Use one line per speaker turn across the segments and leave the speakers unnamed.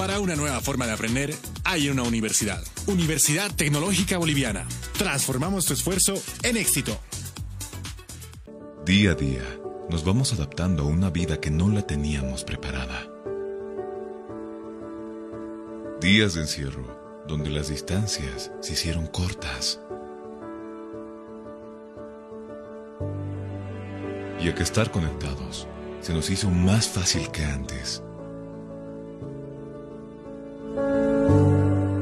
Para una nueva forma de aprender, hay una universidad. Universidad Tecnológica Boliviana. Transformamos tu esfuerzo en éxito.
Día a día, nos vamos adaptando a una vida que no la teníamos preparada. Días de encierro, donde las distancias se hicieron cortas. Y a que estar conectados se nos hizo más fácil que antes.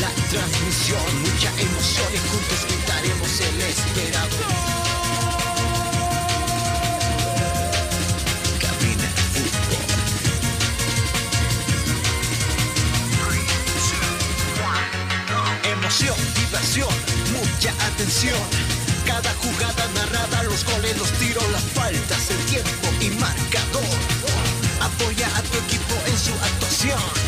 La transmisión. Mucha emoción y juntos gritaremos el esperado. Diversión, mucha atención. Cada jugada narrada, los goles, los tiros, las faltas, el tiempo y marcador. Apoya a tu equipo en su actuación.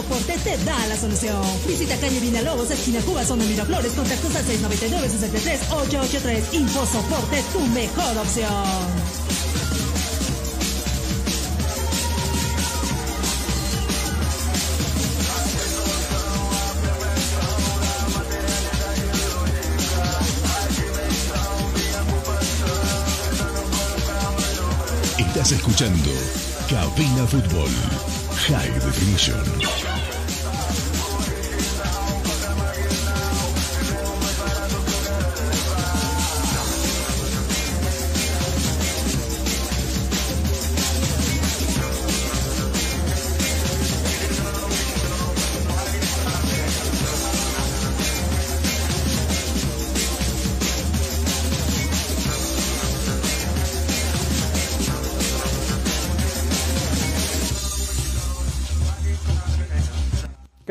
InfoSoporte te da la solución. Visita calle Vinalobos, esquina Cuba, zona Miraflores, contactos al 699-63-883. InfoSoporte, tu mejor opción.
Estás escuchando Cabina Fútbol High Definition.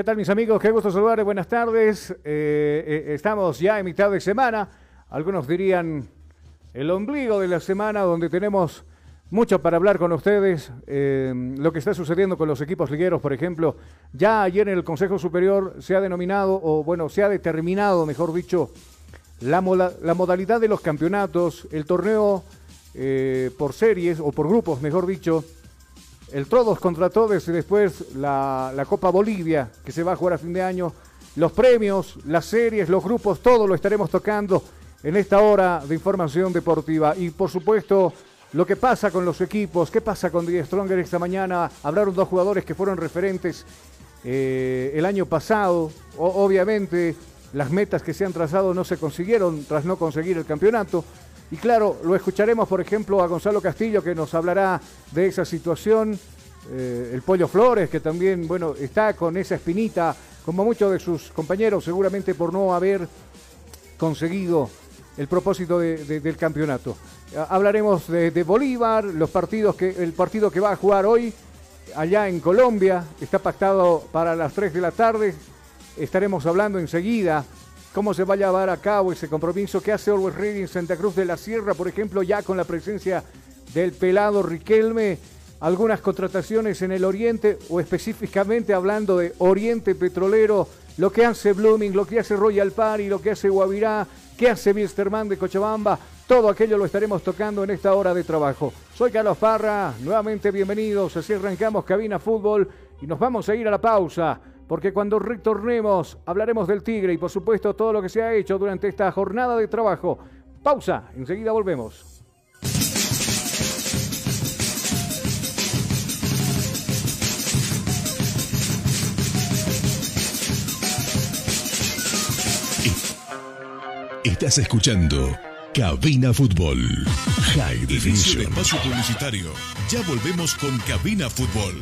Tal mis amigos? Qué gusto saludarles, buenas tardes. Eh, eh, estamos ya en mitad de semana, algunos dirían el ombligo de la semana donde tenemos mucho para hablar con ustedes. Eh, lo que está sucediendo con los equipos ligueros, por ejemplo, ya ayer en el Consejo Superior se ha denominado, o bueno, se ha determinado, mejor dicho, la, mola- la modalidad de los campeonatos, el torneo por series o por grupos, mejor dicho, el todos contra todos y después la, la Copa Bolivia que se va a jugar a fin de año, los premios, las series, los grupos, todo lo estaremos tocando en esta hora de información deportiva. Y por supuesto lo que pasa con los equipos, qué pasa con The Stronger esta mañana, hablaron dos jugadores que fueron referentes eh, el año pasado, O- obviamente las metas que se han trazado no se consiguieron tras no conseguir el campeonato. Y claro, lo escucharemos, por ejemplo, a Gonzalo Castillo, que nos hablará de esa situación. Eh, el Pollo Flores, que también, bueno, está con esa espinita, como muchos de sus compañeros, seguramente por no haber conseguido el propósito del campeonato. Hablaremos de, Bolívar, los partidos que, el partido que va a jugar hoy allá en Colombia, está pactado para las 3 de la tarde. Estaremos hablando enseguida cómo se va a llevar a cabo ese compromiso que hace Always Ready en Santa Cruz de la Sierra, por ejemplo, ya con la presencia del pelado Riquelme, algunas contrataciones en el Oriente o específicamente hablando de Oriente Petrolero, lo que hace Blooming, lo que hace Royal Party, lo que hace Guavirá, qué hace Wilstermann de Cochabamba, todo aquello lo estaremos tocando en esta hora de trabajo. Soy Carlos Parra, nuevamente bienvenidos, así arrancamos Cabina Fútbol y nos vamos a ir a la pausa porque cuando retornemos hablaremos del Tigre y por supuesto todo lo que se ha hecho durante esta jornada de trabajo. Pausa, enseguida volvemos.
Estás escuchando Cabina Fútbol. High Definition.
espacio publicitario. Ya volvemos con Cabina Fútbol.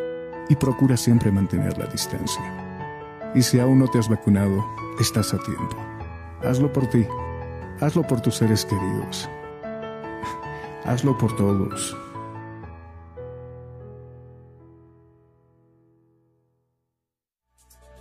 y procura siempre mantener la distancia. Y si aún no te has vacunado, estás a tiempo. Hazlo por ti, hazlo por tus seres queridos, hazlo por todos.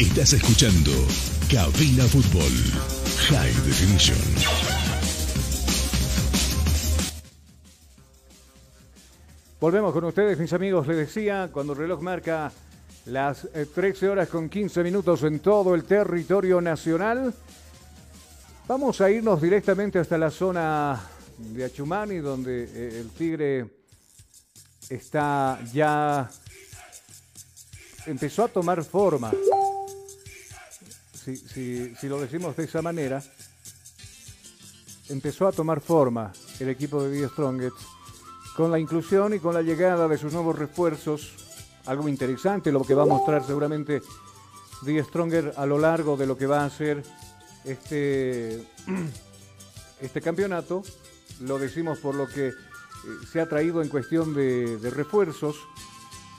Estás escuchando Cabina Fútbol High Definition.
Volvemos con ustedes, mis amigos. Les decía, cuando el reloj marca las eh, 13 horas con 15 minutos en todo el territorio nacional, vamos a irnos directamente hasta la zona de Achumani, donde eh, el Tigre está ya empezó a tomar forma. Si, lo decimos de esa manera, empezó a tomar forma el equipo de Die Strongets con la inclusión y con la llegada de sus nuevos refuerzos. Algo interesante, lo que va a mostrar seguramente Die Stronger a lo largo de lo que va a ser este, este campeonato. Lo decimos por lo que eh, se ha traído en cuestión de refuerzos,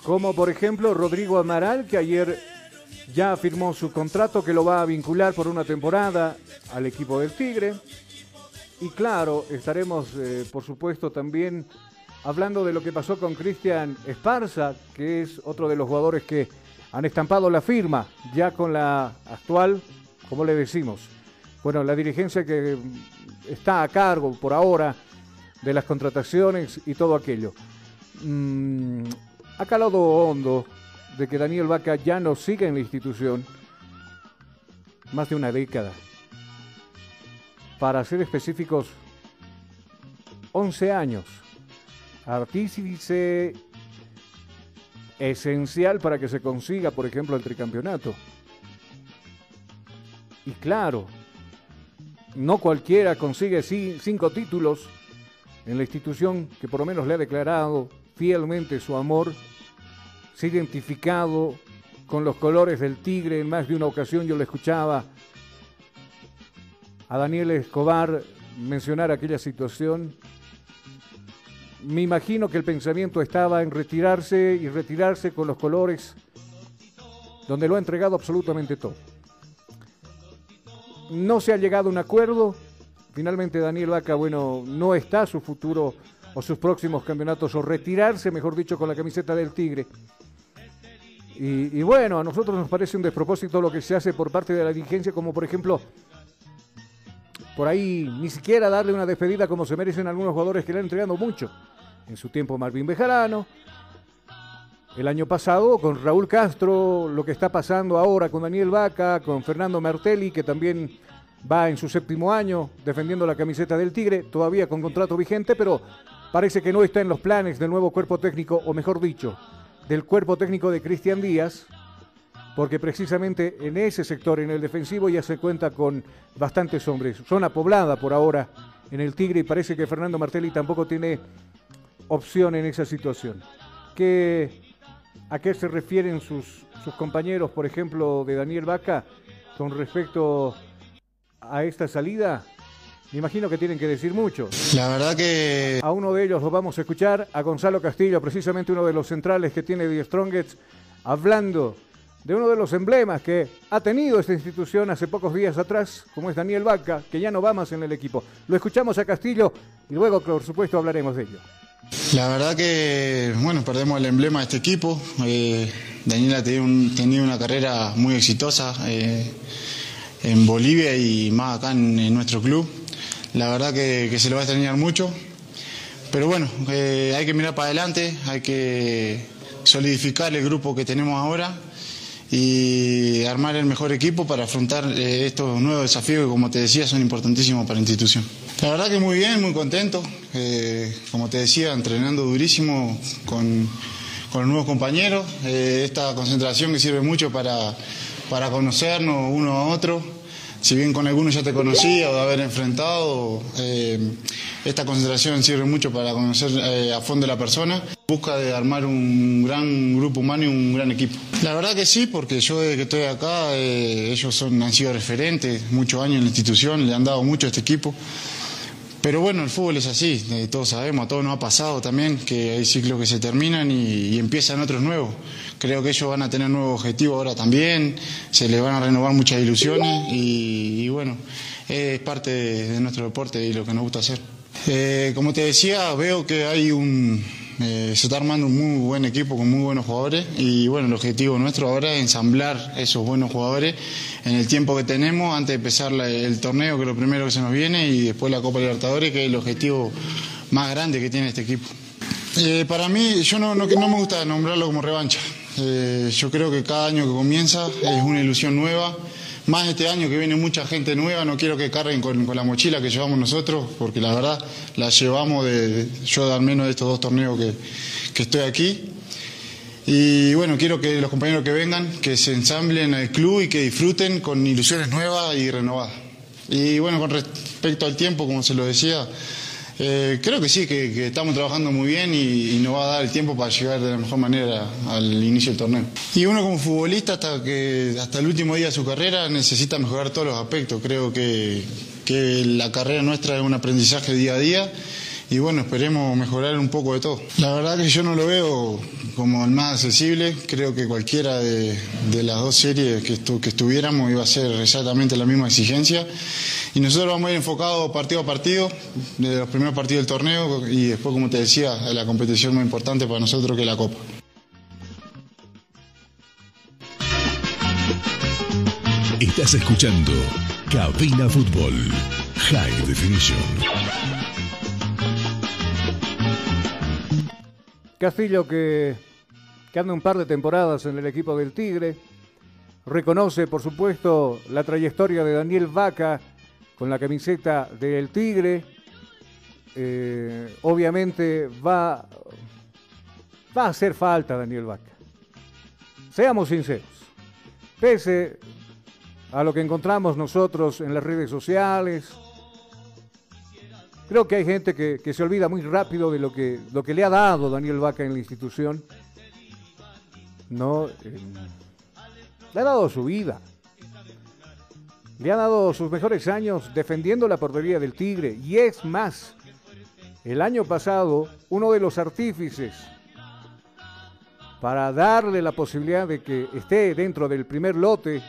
como por ejemplo Rodrigo Amaral, que ayer ya firmó su contrato que lo va a vincular por una temporada al equipo del Tigre. Y claro, estaremos, eh, por supuesto, también hablando de lo que pasó con Cristian Esparza, que es otro de los jugadores que han estampado la firma, ya con la actual, como le decimos. Bueno, la dirigencia que mm, está a cargo por ahora de las contrataciones y todo aquello. Mm, ha calado hondo de que Daniel Vaca ya no siga en la institución más de una década para ser específicos, 11 años. Artífice esencial para que se consiga, por ejemplo, el tricampeonato. Y claro, no cualquiera consigue ci- cinco títulos en la institución que por lo menos le ha declarado fielmente su amor, se ha identificado con los colores del tigre. En más de una ocasión yo le escuchaba a Daniel Escobar mencionar aquella situación. Me imagino que el pensamiento estaba en retirarse y retirarse con los colores donde lo ha entregado absolutamente todo. No se ha llegado a un acuerdo. Finalmente Daniel Vaca, bueno, no está su futuro o sus próximos campeonatos o retirarse, mejor dicho, con la camiseta del Tigre. Y, bueno, a nosotros nos parece un despropósito lo que se hace por parte de la dirigencia, como por ejemplo por ahí ni siquiera darle una despedida como se merecen algunos jugadores que le han entregado mucho. En su tiempo Marvin Bejarano, el año pasado con Raúl Castro, lo que está pasando ahora con Daniel Vaca, con Fernando Martelli, que también va en su séptimo año defendiendo la camiseta del Tigre, todavía con contrato vigente, pero parece que no está en los planes del nuevo cuerpo técnico, o mejor dicho, del cuerpo técnico de Cristian Díaz, porque precisamente en ese sector, en el defensivo, ya se cuenta con bastantes hombres. Zona poblada por ahora en el Tigre y parece que Fernando Martelli tampoco tiene opción en esa situación. ¿Qué, ¿A qué se refieren sus, sus compañeros, por ejemplo, de Daniel Vaca con respecto a esta salida? Me imagino que tienen que decir mucho.
La verdad que
A uno de ellos lo vamos a escuchar, a Gonzalo Castillo, precisamente uno de los centrales que tiene Die Strongets, hablando de uno de los emblemas que ha tenido esta institución hace pocos días atrás, como es Daniel Vaca, que ya no va más en el equipo. Lo escuchamos a Castillo y luego, por supuesto, hablaremos de ello.
La verdad que, bueno, perdemos el emblema de este equipo. Eh, Daniel ha tenido, un- tenido una carrera muy exitosa eh, en Bolivia y más acá en, en nuestro club. La verdad que, que se lo va a extrañar mucho. Pero bueno, eh, hay que mirar para adelante, hay que solidificar el grupo que tenemos ahora y armar el mejor equipo para afrontar eh, estos nuevos desafíos que, como te decía, son importantísimos para la institución. La verdad que muy bien, muy contento. Eh, como te decía, entrenando durísimo con, con los nuevos compañeros. Eh, esta concentración que sirve mucho para, para conocernos uno a otro, si bien con algunos ya te conocía o de haber enfrentado, eh, esta concentración sirve mucho para conocer eh, a fondo la persona. Busca de armar un gran grupo humano y un gran equipo. La verdad que sí, porque yo desde que estoy acá, eh, ellos son, han sido referentes, muchos años en la institución, le han dado mucho a este equipo. Pero bueno, el fútbol es así, eh, todos sabemos, a todos nos ha pasado también que hay ciclos que se terminan y, empiezan otros nuevos. Creo que ellos van a tener nuevos objetivos ahora también, se les van a renovar muchas ilusiones y, bueno, es parte de, de nuestro deporte y lo que nos gusta hacer. Eh, como te decía, veo que hay un, eh, se está armando un muy buen equipo con muy buenos jugadores y bueno, el objetivo nuestro ahora es ensamblar esos buenos jugadores en el tiempo que tenemos antes de empezar el torneo, que es lo primero que se nos viene, y después la Copa Libertadores, que es el objetivo más grande que tiene este equipo. Eh, para mí, yo no, no me gusta nombrarlo como revancha. Eh, yo creo que cada año que comienza es una ilusión nueva. Más este año que viene mucha gente nueva, no quiero que carguen con, la mochila que llevamos nosotros, porque la verdad la llevamos de, de- yo al menos de estos dos torneos que, que estoy aquí. Y bueno, quiero que los compañeros que vengan, que se ensamblen al club y que disfruten con ilusiones nuevas y renovadas. Y bueno, con respecto al tiempo, como se lo decía, eh, creo que sí, que, estamos trabajando muy bien y, y nos va a dar el tiempo para llegar de la mejor manera al inicio del torneo. Y uno como futbolista hasta que hasta el último día de su carrera necesita mejorar todos los aspectos. Creo que, que la carrera nuestra es un aprendizaje día a día y bueno, esperemos mejorar un poco de todo. La verdad que yo no lo veo como el más accesible, creo que cualquiera de, de las dos series que, estu- que estuviéramos iba a ser exactamente la misma exigencia y nosotros vamos a ir enfocados partido a partido, de los primeros partidos del torneo y después, como te decía, la competición más importante para nosotros que es la Copa.
Estás escuchando Cabina Fútbol High Definition.
Castillo que, que anda un par de temporadas en el equipo del Tigre, reconoce por supuesto la trayectoria de Daniel Vaca con la camiseta del Tigre, Eh, obviamente va, va a hacer falta Daniel Vaca. Seamos sinceros, pese a lo que encontramos nosotros en las redes sociales, Creo que hay gente que, se olvida muy rápido de lo que, lo que le ha dado Daniel Vaca en la institución. No, eh, le ha dado su vida. Le ha dado sus mejores años defendiendo la portería del Tigre. Y es más, el año pasado, uno de los artífices para darle la posibilidad de que esté dentro del primer lote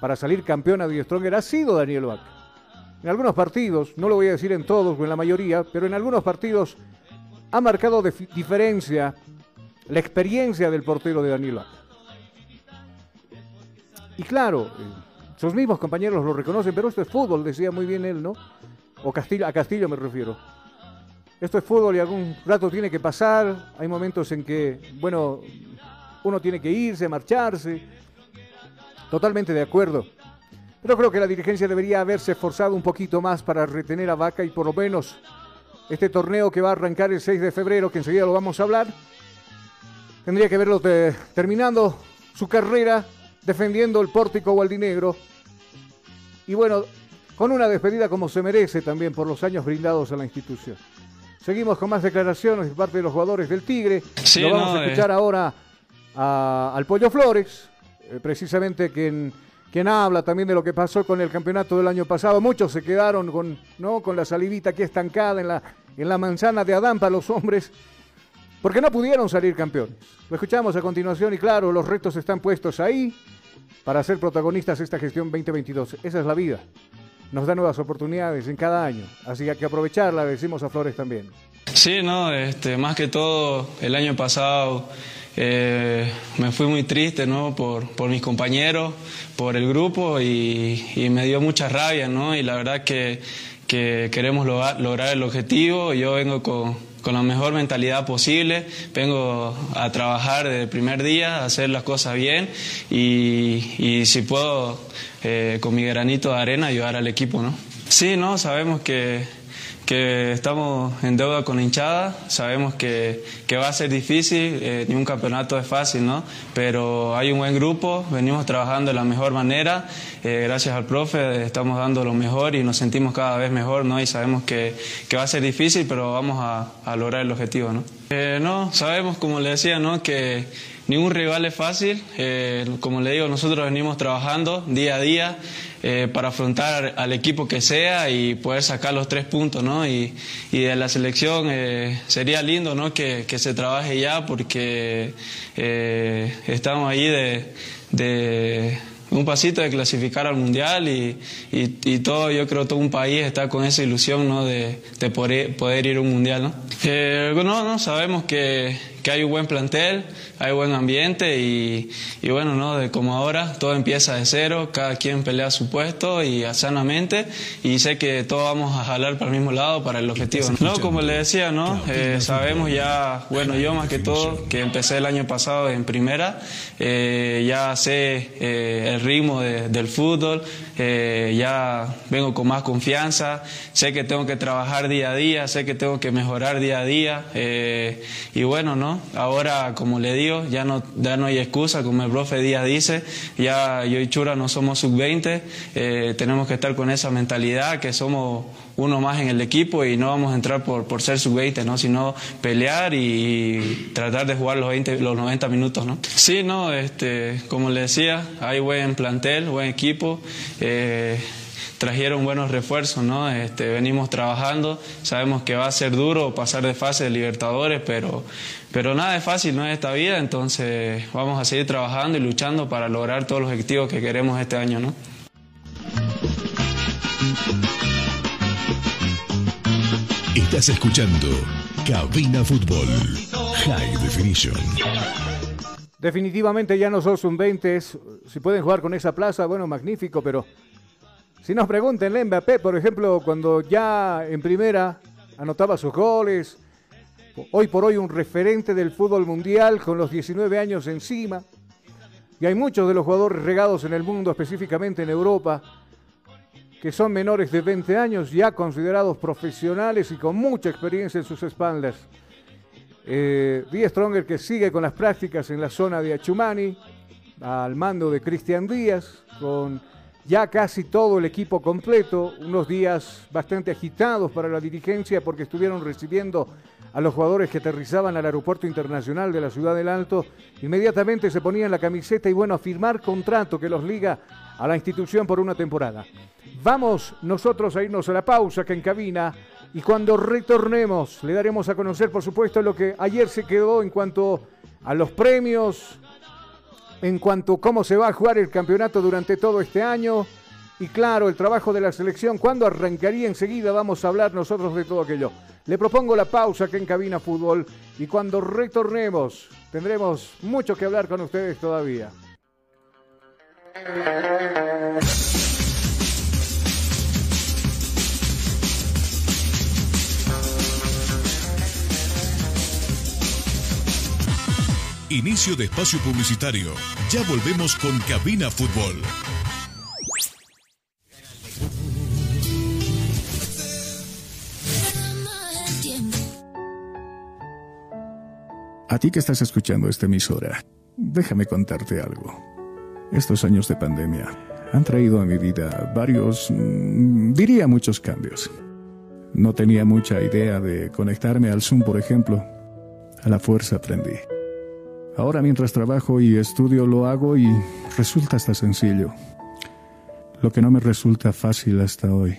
para salir campeón a Die Stronger ha sido Daniel Vaca. En algunos partidos, no lo voy a decir en todos o en la mayoría, pero en algunos partidos ha marcado dif- diferencia la experiencia del portero de Daniel. Y claro, eh, sus mismos compañeros lo reconocen, pero esto es fútbol, decía muy bien él, ¿no? O Castillo, a Castillo me refiero. Esto es fútbol y algún rato tiene que pasar. Hay momentos en que, bueno, uno tiene que irse, marcharse. Totalmente de acuerdo. Pero creo que la dirigencia debería haberse esforzado un poquito más para retener a Vaca y por lo menos este torneo que va a arrancar el 6 de febrero, que enseguida lo vamos a hablar, tendría que verlo te- terminando su carrera defendiendo el pórtico gualdinegro y bueno, con una despedida como se merece también por los años brindados a la institución. Seguimos con más declaraciones de parte de los jugadores del Tigre.
Sí,
lo vamos
no,
a escuchar
eh.
ahora a- al Pollo Flores, eh, precisamente quien, quien habla también de lo que pasó con el campeonato del año pasado. Muchos se quedaron con, ¿no? con la salivita aquí estancada en la, en la manzana de Adán para los hombres, porque no pudieron salir campeones. Lo escuchamos a continuación y claro, los retos están puestos ahí para ser protagonistas de esta gestión 2022. Esa es la vida. Nos da nuevas oportunidades en cada año, así que aprovecharla, decimos a Flores también.
Sí, no, este, más que todo el año pasado eh, me fui muy triste, ¿no? Por, por mis compañeros, por el grupo y, me dio mucha rabia, ¿no? Y la verdad que, que queremos lograr, lograr el objetivo. Yo vengo con, con la mejor mentalidad posible, vengo a trabajar desde el primer día, a hacer las cosas bien y, y si puedo, eh, con mi granito de arena, ayudar al equipo, ¿no? Sí, no, sabemos que que estamos en deuda con hinchada, sabemos que, que va a ser difícil, eh, ni un campeonato es fácil, ¿no? Pero hay un buen grupo, venimos trabajando de la mejor manera, eh, gracias al profe estamos dando lo mejor y nos sentimos cada vez mejor, ¿no? Y sabemos que, que va a ser difícil, pero vamos a, a lograr el objetivo, ¿no? Eh, no, sabemos, como le decía, ¿no? Que ningún rival es fácil, como le digo, nosotros venimos trabajando día a día, eh, para afrontar al equipo que sea y poder sacar los tres puntos, ¿no? Y, y de la selección eh, sería lindo, ¿no? Que, que, se trabaje ya porque eh, estamos ahí de, de un pasito de clasificar al mundial y, y, todo, yo creo todo un país está con esa ilusión ¿no? de, de poder, poder, ir a un mundial. ¿no? Eh, no, no, sabemos que, que hay un buen plantel, hay buen ambiente y, y, bueno, ¿no? De como ahora, todo empieza de cero, cada quien pelea su puesto y sanamente y sé que todos vamos a jalar para el mismo lado, para el objetivo. No, como le decía, ¿no? Eh, sabemos ya, bueno, yo más que todo, que empecé el año pasado en primera, eh, ya sé eh, el ritmo de, del fútbol, eh, ya vengo con más confianza, sé que tengo que trabajar día a día, sé que tengo que mejorar día a día eh, y bueno, ¿no? Ahora, como le digo, ya no, ya no hay excusa, como el profe Díaz dice, ya yo y Chura no somos sub-20, eh, tenemos que estar con esa mentalidad que somos uno más en el equipo y no vamos a entrar por, por ser sub-20, ¿no? sino pelear y tratar de jugar los, 20, los 90 minutos. ¿no? Sí, no, este, como le decía, hay buen plantel, buen equipo. Eh, trajeron buenos refuerzos, ¿no? Este, venimos trabajando, sabemos que va a ser duro pasar de fase de Libertadores, pero, pero nada es fácil, no es esta vida, entonces vamos a seguir trabajando y luchando para lograr todos los objetivos que queremos este año, ¿no?
Estás escuchando Cabina Fútbol High Definition.
Definitivamente ya no sos un 20, si pueden jugar con esa plaza, bueno, magnífico, pero si nos preguntan, Mbappé, por ejemplo, cuando ya en primera anotaba sus goles, hoy por hoy un referente del fútbol mundial con los 19 años encima, y hay muchos de los jugadores regados en el mundo, específicamente en Europa, que son menores de 20 años, ya considerados profesionales y con mucha experiencia en sus espaldas. Eh, Stronger que sigue con las prácticas en la zona de Achumani, al mando de Cristian Díaz, con ya casi todo el equipo completo, unos días bastante agitados para la dirigencia porque estuvieron recibiendo a los jugadores que aterrizaban al aeropuerto internacional de la ciudad del Alto, inmediatamente se ponían la camiseta y bueno, a firmar contrato que los liga a la institución por una temporada. Vamos nosotros a irnos a la pausa que en cabina y cuando retornemos le daremos a conocer por supuesto lo que ayer se quedó en cuanto a los premios, en cuanto a cómo se va a jugar el campeonato durante todo este año y claro, el trabajo de la selección, cuando arrancaría enseguida vamos a hablar nosotros de todo aquello. Le propongo la pausa que en cabina fútbol y cuando retornemos tendremos mucho que hablar con ustedes todavía.
Inicio de espacio publicitario. Ya volvemos con Cabina Fútbol. A ti que estás escuchando esta emisora, déjame contarte algo. Estos años de pandemia han traído a mi vida varios, mm, diría muchos cambios. No tenía mucha idea de conectarme al Zoom, por ejemplo. A la fuerza aprendí. Ahora mientras trabajo y estudio lo hago y resulta hasta sencillo. Lo que no me resulta fácil hasta hoy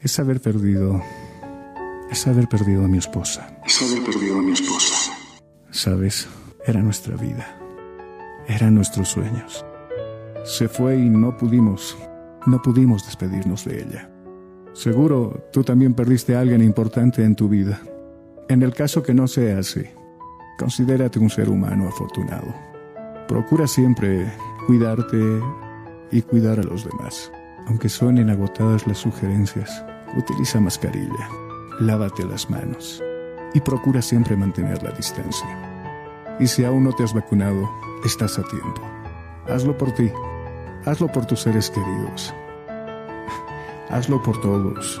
es haber perdido, es haber perdido a mi esposa.
Es haber perdido a mi esposa.
Sabes, era nuestra vida, eran nuestros sueños. Se fue y no pudimos, no pudimos despedirnos de ella. Seguro tú también perdiste a alguien importante en tu vida. En el caso que no sea así, Considérate un ser humano afortunado. Procura siempre cuidarte y cuidar a los demás. Aunque suenen agotadas las sugerencias, utiliza mascarilla, lávate las manos y procura siempre mantener la distancia. Y si aún no te has vacunado, estás a tiempo. Hazlo por ti, hazlo por tus seres queridos, hazlo por todos.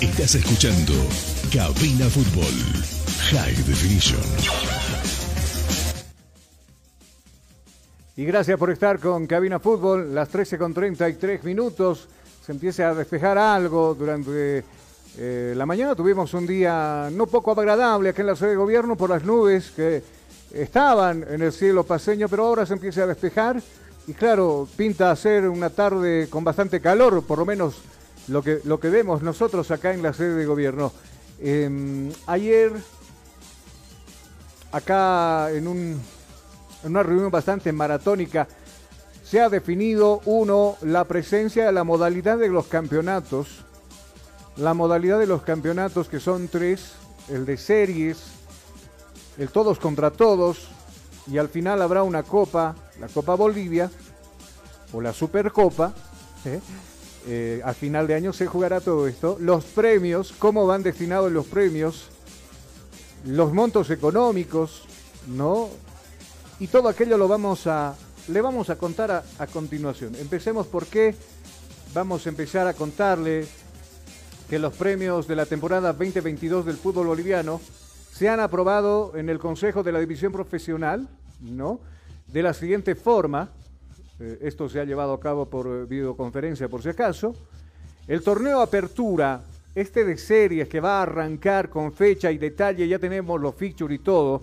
Estás escuchando Cabina Fútbol High Definition.
Y gracias por estar con Cabina Fútbol, las 13 con 33 minutos. Se empieza a despejar algo durante eh, la mañana. Tuvimos un día no poco agradable aquí en la sede de gobierno por las nubes que estaban en el cielo paseño, pero ahora se empieza a despejar. Y claro, pinta a ser una tarde con bastante calor, por lo menos lo que, lo que vemos nosotros acá en la sede de gobierno. Em, ayer, acá en, un, en una reunión bastante maratónica, se ha definido, uno, la presencia de la modalidad de los campeonatos. La modalidad de los campeonatos que son tres, el de series, el todos contra todos, y al final habrá una copa, la Copa Bolivia, o la Supercopa, ¿eh? Eh, a final de año se jugará todo esto. Los premios, cómo van destinados los premios, los montos económicos, ¿no? Y todo aquello lo vamos a, le vamos a contar a, a continuación. Empecemos por qué vamos a empezar a contarle que los premios de la temporada 2022 del fútbol boliviano se han aprobado en el Consejo de la División Profesional, ¿no? De la siguiente forma, eh, esto se ha llevado a cabo por eh, videoconferencia por si acaso, el torneo Apertura, este de series que va a arrancar con fecha y detalle, ya tenemos los fixtures y todo,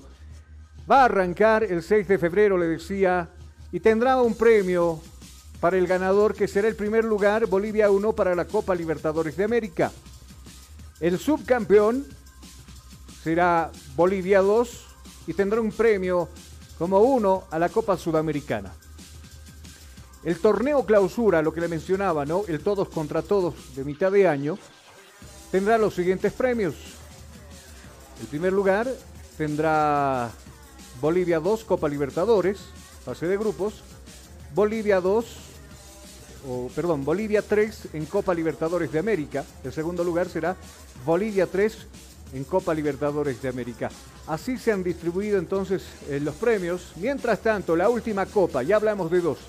va a arrancar el 6 de febrero, le decía, y tendrá un premio para el ganador que será el primer lugar, Bolivia 1 para la Copa Libertadores de América. El subcampeón será Bolivia 2 y tendrá un premio como uno a la Copa Sudamericana. El torneo clausura, lo que le mencionaba, ¿no? El todos contra todos de mitad de año, tendrá los siguientes premios. El primer lugar tendrá Bolivia 2, Copa Libertadores, fase de grupos. Bolivia 2, o perdón, Bolivia 3 en Copa Libertadores de América. El segundo lugar será Bolivia 3 en Copa Libertadores de América. Así se han distribuido entonces eh, los premios. Mientras tanto, la última copa, ya hablamos de dos.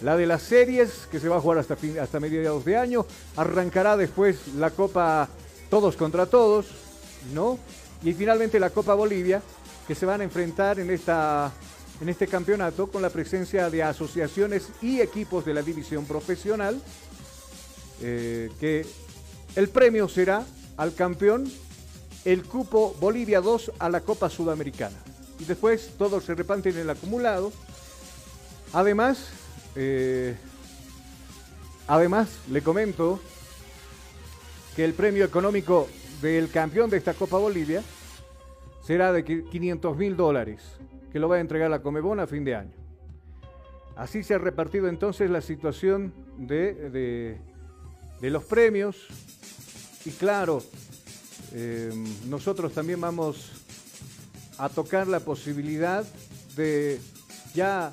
La de las series, que se va a jugar hasta, fin, hasta mediados de año. Arrancará después la Copa Todos contra Todos, ¿no? Y finalmente la Copa Bolivia, que se van a enfrentar en, esta, en este campeonato con la presencia de asociaciones y equipos de la división profesional. Eh, que el premio será al campeón el cupo Bolivia 2 a la Copa Sudamericana. Y después todos se reparten en el acumulado. Además, eh, además le comento que el premio económico del campeón de esta Copa Bolivia será de 500 mil dólares, que lo va a entregar la Comebón a fin de año. Así se ha repartido entonces la situación de, los premios. Y claro, eh, nosotros también vamos a tocar la posibilidad de ya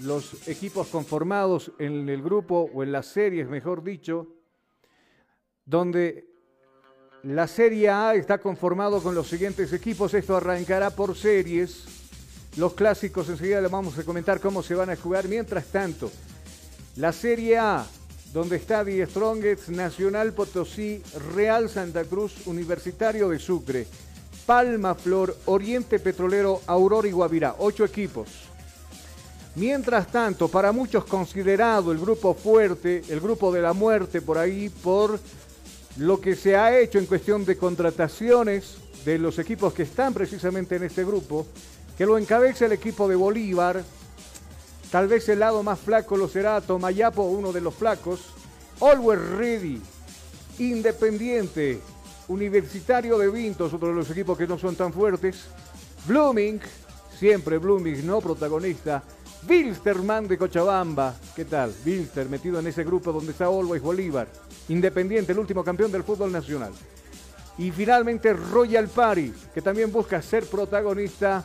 los equipos conformados en el grupo o en las series, mejor dicho, donde la Serie A está conformado con los siguientes equipos. Esto arrancará por series. Los clásicos enseguida les vamos a comentar cómo se van a jugar. Mientras tanto, la Serie A donde está Die Strongest, Nacional Potosí, Real Santa Cruz, Universitario de Sucre, Palma Flor, Oriente Petrolero, Aurora y Guavirá. Ocho equipos. Mientras tanto, para muchos considerado el grupo fuerte, el grupo de la muerte por ahí, por lo que se ha hecho en cuestión de contrataciones de los equipos que están precisamente en este grupo, que lo encabeza el equipo de Bolívar, Tal vez el lado más flaco lo será Tomayapo, uno de los flacos. Always Ready, Independiente, Universitario de Vintos, otro de los equipos que no son tan fuertes. Blooming, siempre Blooming, no protagonista. Bilsterman de Cochabamba, ¿qué tal? Bilster metido en ese grupo donde está Always Bolívar. Independiente, el último campeón del fútbol nacional. Y finalmente Royal Party, que también busca ser protagonista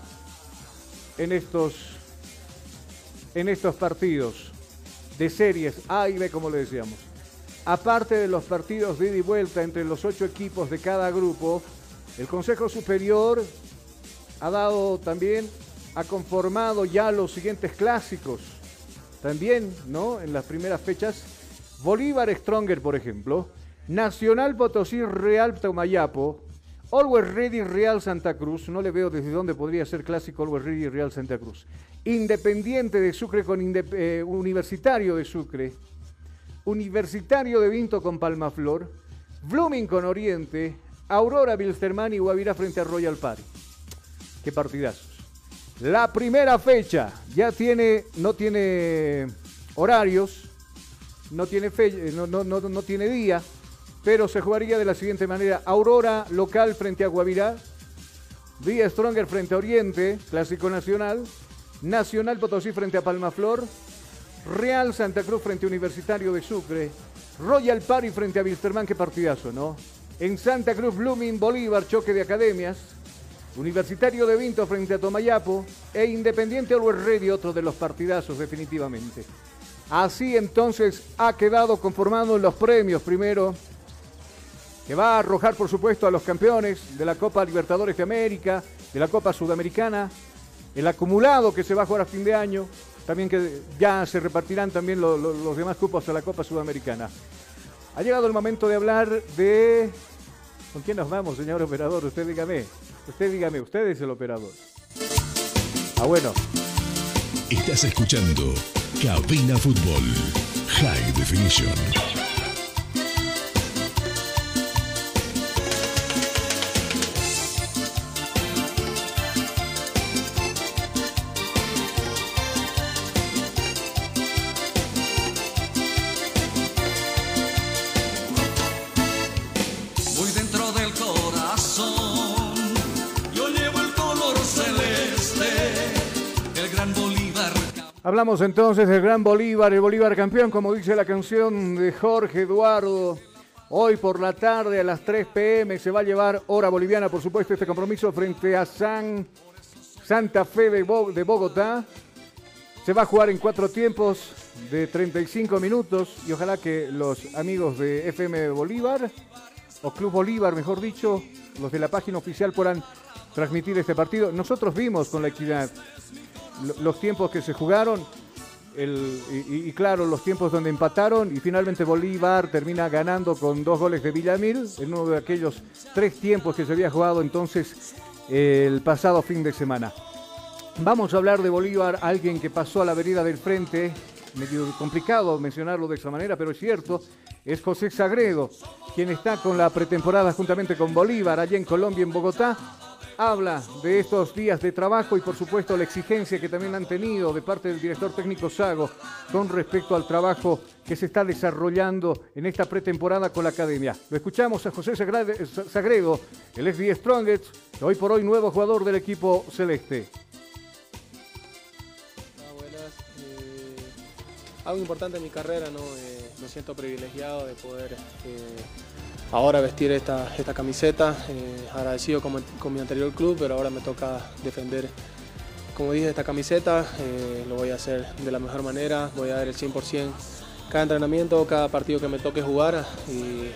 en estos en estos partidos de series A y B, como le decíamos. Aparte de los partidos de ida y vuelta entre los ocho equipos de cada grupo, el Consejo Superior ha dado también, ha conformado ya los siguientes clásicos. También, ¿no? En las primeras fechas, Bolívar Stronger, por ejemplo, Nacional Potosí Real Taumayapo, Always Ready Real Santa Cruz, no le veo desde dónde podría ser clásico Always Ready Real Santa Cruz. Independiente de Sucre con eh, Universitario de Sucre, Universitario de Vinto con Palmaflor, Blooming con Oriente, Aurora Bilsterman y Guavirá frente a Royal Party. Qué partidazos. La primera fecha ya tiene, no tiene horarios, no tiene, fe, no, no, no, no tiene día, pero se jugaría de la siguiente manera. Aurora local frente a Guavirá, Vía Stronger frente a Oriente, Clásico Nacional, Nacional Potosí frente a Palmaflor, Real Santa Cruz frente a Universitario de Sucre, Royal Party frente a Wilstermann, qué partidazo, ¿no? En Santa Cruz, Blooming, Bolívar, choque de academias, Universitario de Vinto frente a Tomayapo e Independiente Ready, otro de los partidazos definitivamente. Así entonces ha quedado conformado los premios primero, que va a arrojar por supuesto a los campeones de la Copa Libertadores de América, de la Copa Sudamericana, el acumulado que se va a jugar a fin de año, también que ya se repartirán también lo- lo- los demás cupos a la Copa Sudamericana. Ha llegado el momento de hablar de... ¿Con quién nos vamos, señor operador? Usted dígame. Usted dígame, usted es el operador. Ah, bueno.
Estás escuchando Cabina Fútbol High Definition.
Hablamos entonces del Gran Bolívar, el Bolívar campeón, como dice la canción de Jorge Eduardo. Hoy por la tarde a las 3 pm se va a llevar hora boliviana, por supuesto, este compromiso frente a San Santa Fe de, de Bogotá. Se va a jugar en cuatro tiempos de 35 minutos y ojalá que los amigos de FM Bolívar, o Club Bolívar, mejor dicho, los de la página oficial puedan transmitir este partido. Nosotros vimos con la equidad los tiempos que se jugaron y, y claro, los tiempos donde empataron y finalmente Bolívar termina ganando con dos goles de Villamil en uno de aquellos tres tiempos que se había jugado entonces eh, el pasado fin de semana. Vamos a hablar de Bolívar, alguien que pasó a la vereda del frente, medio complicado mencionarlo de esa manera, pero es cierto, es José Sagredo, quien está con la pretemporada juntamente con Bolívar allá en Colombia, en Bogotá. Habla de estos días de trabajo y por supuesto la exigencia que también han tenido de parte del director técnico Sago con respecto al trabajo que se está desarrollando en esta pretemporada con la academia. Lo escuchamos a José Sagredo, el ex The Strongest, hoy por hoy nuevo jugador del equipo celeste.
Hola, buenas. Eh, algo importante en mi carrera, ¿no? Eh, me siento privilegiado de poder eh, ahora vestir esta, esta camiseta. eh, agradecido con, con mi anterior club, pero ahora me toca defender, como dije, esta camiseta. eh, lo voy a hacer de la mejor manera, voy a dar el 100% cada entrenamiento, cada partido que me toque jugar y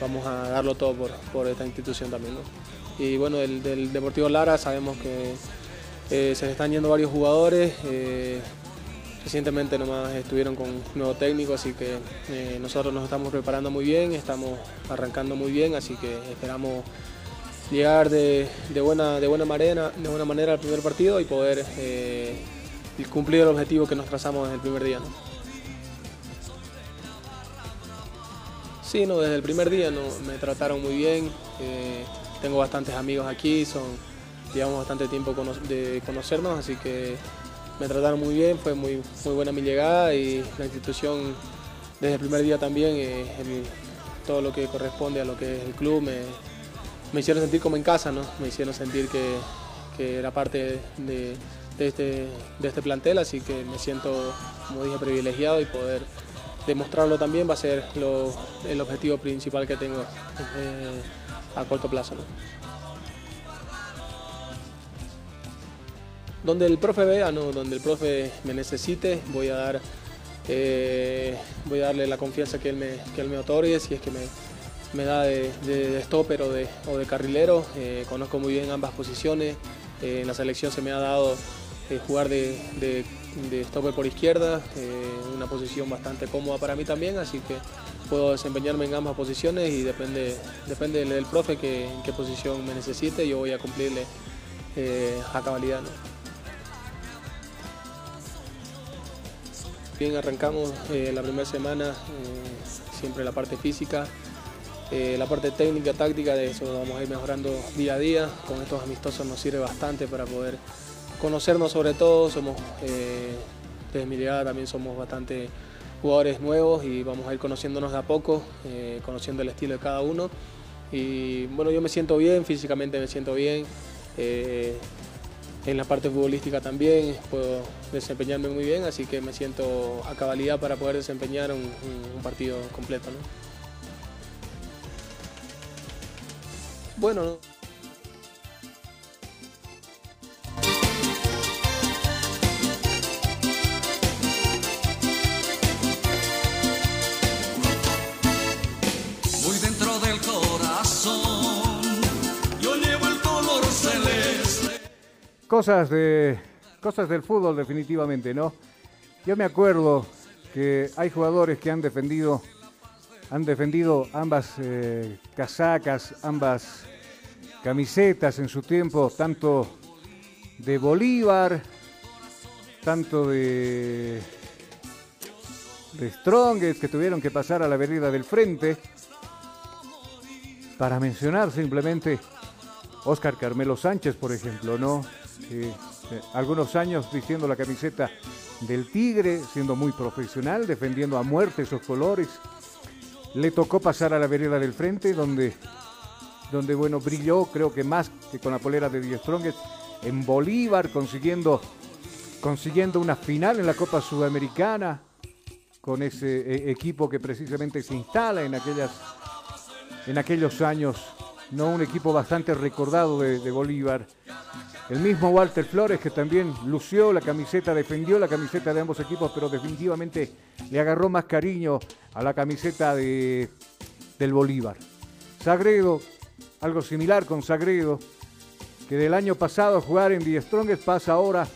vamos a darlo todo por, por esta institución también. Y bueno, del, del Deportivo Lara sabemos que eh, se están yendo varios jugadores. Recientemente nomás estuvieron con un nuevo técnico, así que eh, nosotros nos estamos preparando muy bien, estamos arrancando muy bien, así que esperamos llegar de, buena, de, buena manera, de buena manera al primer partido y poder eh, cumplir el objetivo que nos trazamos desde el primer día. Sí, no, desde el primer día no, me trataron muy bien. eh, tengo bastantes amigos aquí, son, llevamos bastante tiempo de conocernos, así que me trataron muy bien, fue muy, muy buena mi llegada y la institución desde el primer día también, eh, todo lo que corresponde a lo que es el club, me, me hicieron sentir como en casa, ¿no? me hicieron sentir que, que era parte de, este, de este plantel, así que me siento, como dije, privilegiado y poder demostrarlo también va a ser lo- el objetivo principal que tengo eh, a corto plazo. Donde el profe vea, ¿no? donde el profe me necesite, voy a dar eh, voy a darle la confianza que él me, que él me otorgue, si es que me, me da de, de, stopper o de, o de carrilero. Eh, conozco muy bien ambas posiciones. Eh, en la selección se me ha dado jugar de, de, stopper por izquierda, una posición bastante cómoda para mí también, así que puedo desempeñarme en ambas posiciones y depende, depende del, profe que, en qué posición me necesite, yo voy a cumplirle a cabalidad. Bien, arrancamos eh, la primera semana, eh, siempre la parte física, eh, la parte técnica, táctica, de eso vamos a ir mejorando día a día. Con estos amistosos nos sirve bastante para poder conocernos sobre todo. Somos, desde mi llegada también somos bastante jugadores nuevos y vamos a ir conociéndonos de a poco, conociendo el estilo de cada uno. Y bueno, yo me siento bien, físicamente me siento bien. En la parte futbolística también puedo desempeñarme muy bien, así que me siento a cabalidad para poder desempeñar un partido completo. ¿no? Bueno,
Cosas de cosas del fútbol definitivamente, ¿no? Yo me acuerdo que hay jugadores que han defendido, han defendido ambas eh, casacas, ambas camisetas en su tiempo, tanto de Bolívar, tanto de, de que tuvieron que pasar a la vereda del frente, para mencionar simplemente Oscar Carmelo Sánchez, por ejemplo, ¿no? Algunos años vistiendo la camiseta del Tigre, siendo muy profesional, defendiendo a muerte esos colores. Le tocó pasar a la vereda del frente, donde, donde bueno, brilló, creo que más que con la polera de Die Strongest, en Bolívar, consiguiendo, consiguiendo una final en la Copa Sudamericana, con ese eh, equipo que precisamente se instala en, aquellas, en aquellos años, no un equipo bastante recordado de Bolívar. El mismo Walter Flores que también lució la camiseta, defendió la camiseta de ambos equipos, pero definitivamente le agarró más cariño a la camiseta de, del Bolívar. Sagredo, algo similar con Sagredo, que del año pasado jugar en The Strongest pasa ahora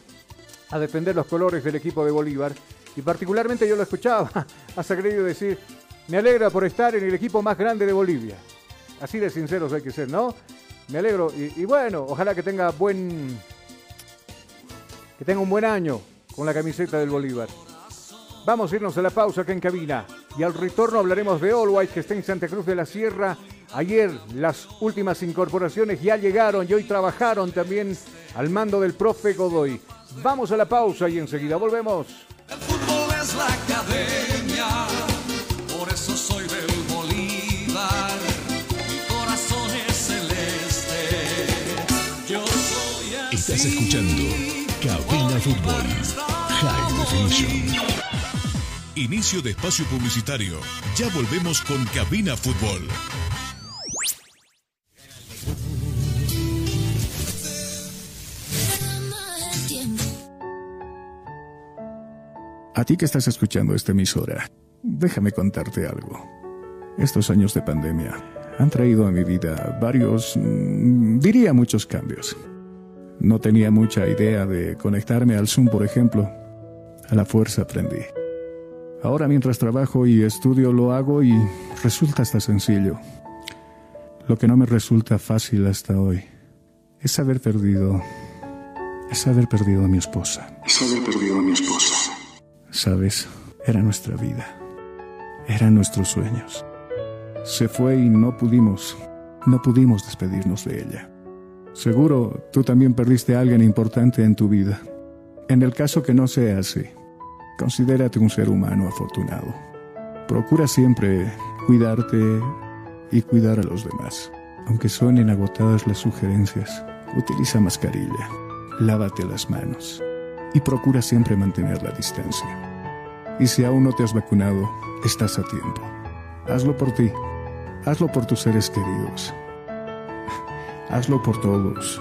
a defender los colores del equipo de Bolívar. Y particularmente yo lo escuchaba a Sagredo decir, me alegra por estar en el equipo más grande de Bolivia. Así de sinceros hay que ser, ¿no? Me alegro. Y, bueno, ojalá que tenga buen. Que tenga un buen año con la camiseta del Bolívar. Vamos a irnos a la pausa acá en cabina. Y al retorno hablaremos de All que está en Santa Cruz de la Sierra. Ayer las últimas incorporaciones ya llegaron y hoy trabajaron también al mando del profe Godoy. Vamos a la pausa y enseguida volvemos.
El fútbol es la academia,
Escuchando Cabina Fútbol High Definition.
Inicio de espacio publicitario. Ya volvemos con Cabina Fútbol.
A ti que estás escuchando esta emisora, déjame contarte algo. Estos años de pandemia han traído a mi vida varios, mm, diría muchos cambios. No tenía mucha idea de conectarme al Zoom, por ejemplo. A la fuerza aprendí. Ahora mientras trabajo y estudio lo hago y resulta hasta sencillo. Lo que no me resulta fácil hasta hoy es haber perdido... es haber perdido a mi esposa.
Es haber perdido a mi esposa.
Sabes, era nuestra vida. Eran nuestros sueños. Se fue y no pudimos, no pudimos despedirnos de ella. Seguro tú también perdiste a alguien importante en tu vida. En el caso que no sea así, considérate un ser humano afortunado. Procura siempre cuidarte y cuidar a los demás. Aunque suenen agotadas las sugerencias, utiliza mascarilla, lávate las manos y procura siempre mantener la distancia. Y si aún no te has vacunado, estás a tiempo. Hazlo por ti, hazlo por tus seres queridos Hazlo por todos.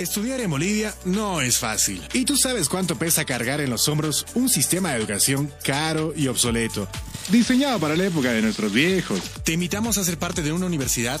Estudiar en Bolivia no es fácil. Y tú sabes cuánto pesa cargar en los hombros un sistema de educación caro y obsoleto, diseñado para la época de nuestros viejos. Te invitamos a ser parte de una universidad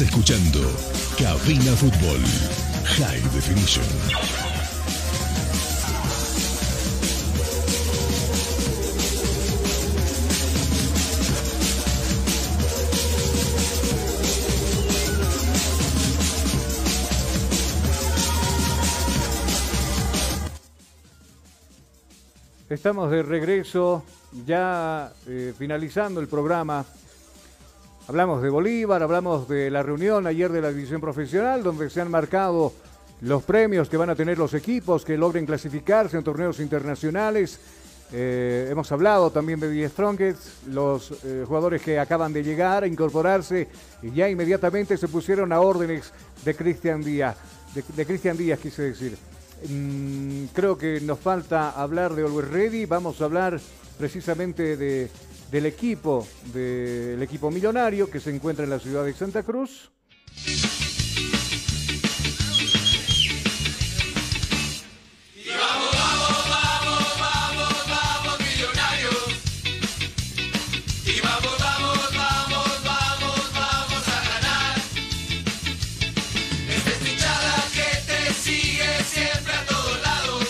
Escuchando Cabina Fútbol High Definition.
Estamos de regreso, ya eh, finalizando el programa. Hablamos de Bolívar, hablamos de la reunión ayer de la división profesional, donde se han marcado los premios que van a tener los equipos que logren clasificarse en torneos internacionales. Eh, hemos hablado también de The Strongest, los eh, jugadores que acaban de llegar a incorporarse y ya inmediatamente se pusieron a órdenes de Cristian Díaz, de, de Cristian Díaz quise decir. mm, creo que nos falta hablar de Always Ready. Vamos a hablar precisamente de, del equipo, del equipo millonario que se encuentra en la ciudad de Santa Cruz.
Vamos, vamos, vamos, vamos, vamos, millonarios. Vamos, vamos, vamos, vamos, vamos a ganar. Esta es mi hinchada que te sigue siempre a todos lados.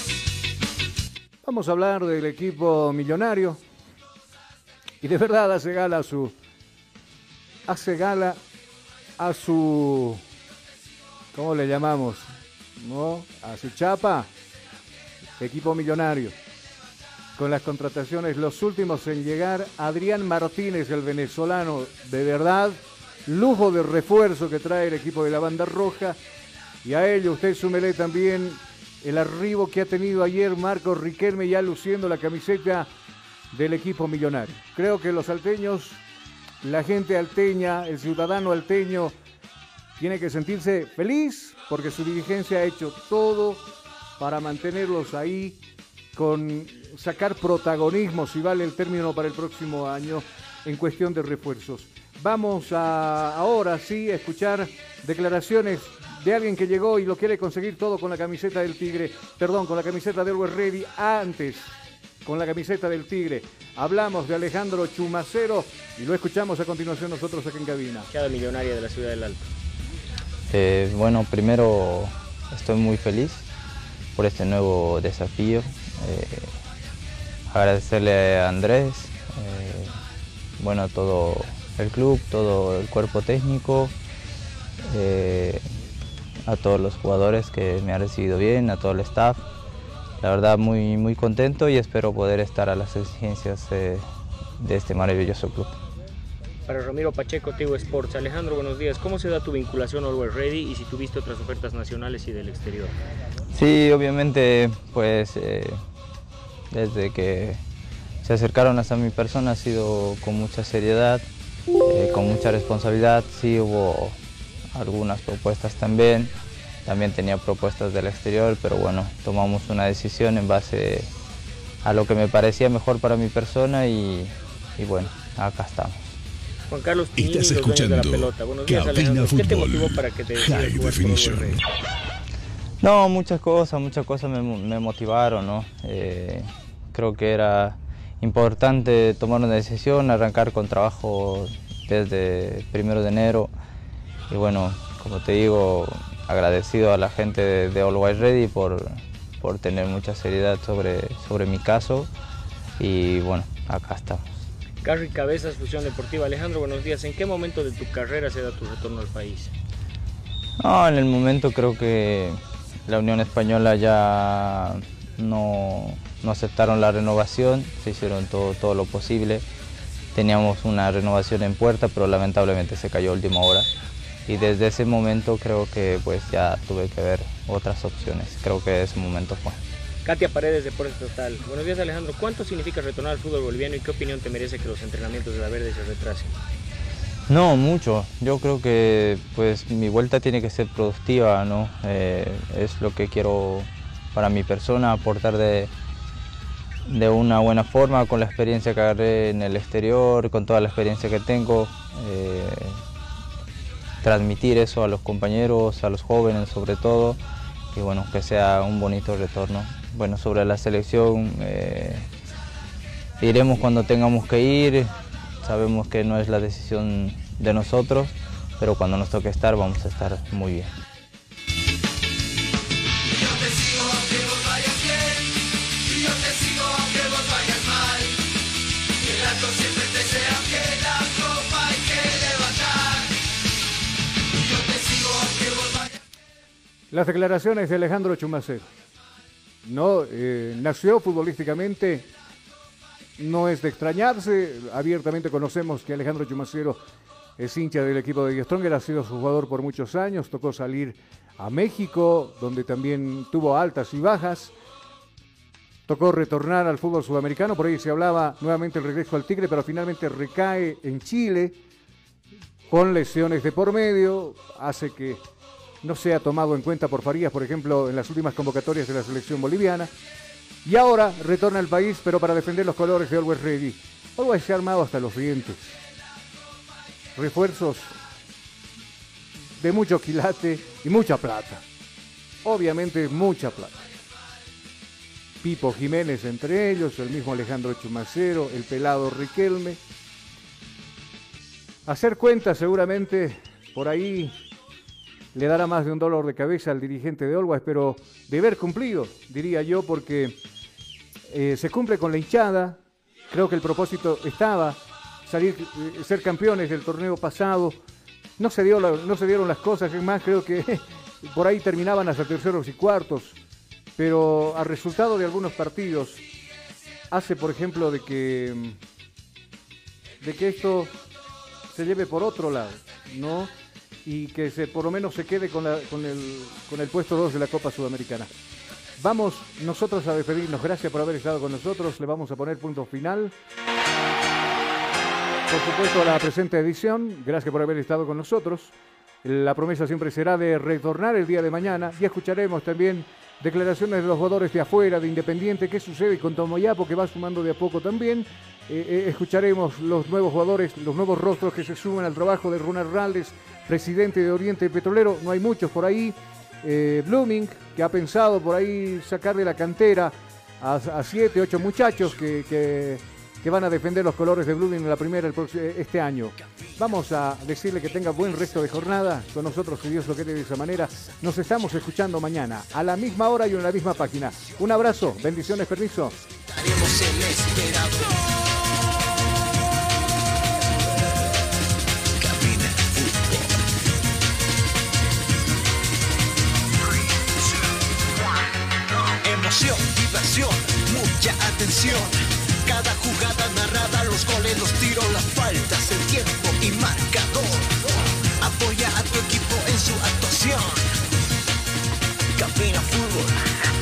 Vamos a hablar del equipo millonario. Y de verdad hace gala a su. Hace gala a su. ¿Cómo le llamamos? ¿No? A su chapa. Equipo millonario. Con las contrataciones, los últimos en llegar, Adrián Martínez, el venezolano, de verdad, lujo de refuerzo que trae el equipo de la banda roja. Y a ello usted súmele también el arribo que ha tenido ayer Marcos Riquelme ya luciendo la camiseta del equipo millonario. Creo que los alteños, la gente alteña, el ciudadano alteño, tiene que sentirse feliz porque su dirigencia ha hecho todo para mantenerlos ahí con sacar protagonismo, si vale el término para el próximo año, en cuestión de refuerzos. Vamos a ahora sí a escuchar declaraciones de alguien que llegó y lo quiere conseguir todo con la camiseta del Tigre, perdón, con la camiseta del Always Ready antes, con la camiseta del Tigre. Hablamos de Alejandro Chumacero y lo escuchamos a continuación nosotros aquí en cabina.
Cada millonaria de la ciudad del Alto.
Eh, bueno, primero estoy muy feliz por este nuevo desafío. Eh, agradecerle a Andrés, eh, bueno, a todo el club, todo el cuerpo técnico, eh, a todos los jugadores que me han recibido bien, a todo el staff. La verdad muy, muy contento y espero poder estar a las exigencias eh, de este maravilloso club.
Para Ramiro Pacheco, Tigo Sports. Alejandro, buenos días. ¿Cómo se da tu vinculación a Always Ready y si tuviste otras ofertas nacionales y del exterior?
Sí, obviamente, pues eh, desde que se acercaron hasta mi persona ha sido con mucha seriedad, eh, con mucha responsabilidad. Sí hubo algunas propuestas también, también tenía propuestas del exterior, pero bueno, tomamos una decisión en base a lo que me parecía mejor para mi persona y, y bueno, acá estamos.
Juan Carlos
Estás
dueños de la
escuchando
pelota. Buenos días,
Cabina
Alejandro. ¿Qué te
Fútbol.
motivó para que te
High Definition.
No, muchas cosas, muchas cosas me, me motivaron, ¿no? Eh, creo que era importante tomar una decisión, arrancar con trabajo desde primero de enero. Y bueno, como te digo, agradecido a la gente de, de Always Ready por, por tener mucha seriedad sobre, sobre mi caso. Y bueno, acá estamos.
Gary Cabezas, Fusión Deportiva. Alejandro, buenos días. ¿En qué momento de tu carrera se da tu retorno al país?
No, en el momento creo que la Unión Española ya no, no aceptaron la renovación, se hicieron todo, todo lo posible. Teníamos una renovación en puerta, pero lamentablemente se cayó a última hora. Y desde ese momento creo que pues ya tuve que ver otras opciones. Creo que ese momento fue.
Katia Paredes, Deportes Total. Buenos días, Alejandro. ¿Cuánto significa retornar al fútbol boliviano y qué opinión te merece que los entrenamientos de la Verde se retrasen?
No, mucho. Yo creo que pues mi vuelta tiene que ser productiva, ¿no? Eh, es lo que quiero para mi persona, aportar de, de una buena forma con la experiencia que agarré en el exterior, con toda la experiencia que tengo. eh, transmitir eso a los compañeros, a los jóvenes sobre todo, y bueno, que sea un bonito retorno. Bueno, sobre la selección, eh, iremos cuando tengamos que ir, sabemos que no es la decisión de nosotros, pero cuando nos toque estar vamos a estar muy bien.
Las declaraciones de Alejandro Chumacero. No, eh, nació futbolísticamente, no es de extrañarse. Abiertamente conocemos que Alejandro Chumacero es hincha del equipo de Stronger, ha sido su jugador por muchos años, tocó salir a México, donde también tuvo altas y bajas. Tocó retornar al fútbol sudamericano, por ahí se hablaba nuevamente el regreso al Tigre, pero finalmente recae en Chile con lesiones de por medio, hace que no se ha tomado en cuenta por Farías, por ejemplo, en las últimas convocatorias de la selección boliviana. Y ahora retorna al país, pero para defender los colores de Always Ready. Always se ha armado hasta los dientes. Refuerzos de mucho quilate y mucha plata. Obviamente mucha plata. Pipo Jiménez entre ellos, el mismo Alejandro Chumacero, el pelado Riquelme. Hacer cuentas seguramente por ahí le dará más de un dolor de cabeza al dirigente de Olguas, pero deber cumplido, diría yo, porque eh, se cumple con la hinchada. Creo que el propósito estaba salir, eh, ser campeones del torneo pasado. No se, dieron las cosas, es más, creo que por ahí terminaban hasta terceros y cuartos. Pero a resultado de algunos partidos, hace por ejemplo de que, de que esto se lleve por otro lado, ¿no? Y que se, por lo menos se quede con, el, con el puesto 2 de la Copa Sudamericana. Vamos nosotros a despedirnos. Gracias por haber estado con nosotros. Le vamos a poner punto final. Por supuesto, a la presente edición. Gracias por haber estado con nosotros. La promesa siempre será de retornar el día de mañana y escucharemos también declaraciones de los jugadores de afuera, de Independiente, qué sucede con Tomoyapo, que va sumando de a poco también. Eh, eh, escucharemos los nuevos jugadores, los nuevos rostros que se suman al trabajo de Ronald Raldes, presidente de Oriente Petrolero. No hay muchos por ahí. Eh, Blooming, que ha pensado por ahí sacar de la cantera a, a siete, ocho muchachos que, que- que van a defender los colores de Blooming en la primera el próximo- este año. Vamos a decirle que tenga buen resto de jornada con nosotros, si Dios lo quiere de esa manera. Nos estamos escuchando mañana a la misma hora y en la misma página. Un abrazo, bendiciones, permiso.
Mucha atención. Cada jugada narrada, los goles, los tiros, las faltas, el tiempo y marcador. Apoya a tu equipo en su actuación. Cabina Fútbol.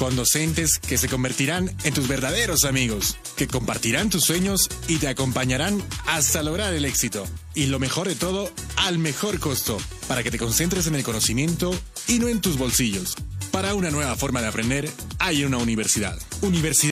con docentes que se convertirán en tus verdaderos amigos, que compartirán tus sueños y te acompañarán hasta lograr el éxito. Y lo mejor de todo, al mejor costo, para que te concentres en el conocimiento y no en tus bolsillos. Para una nueva forma de aprender, hay una universidad. Universidad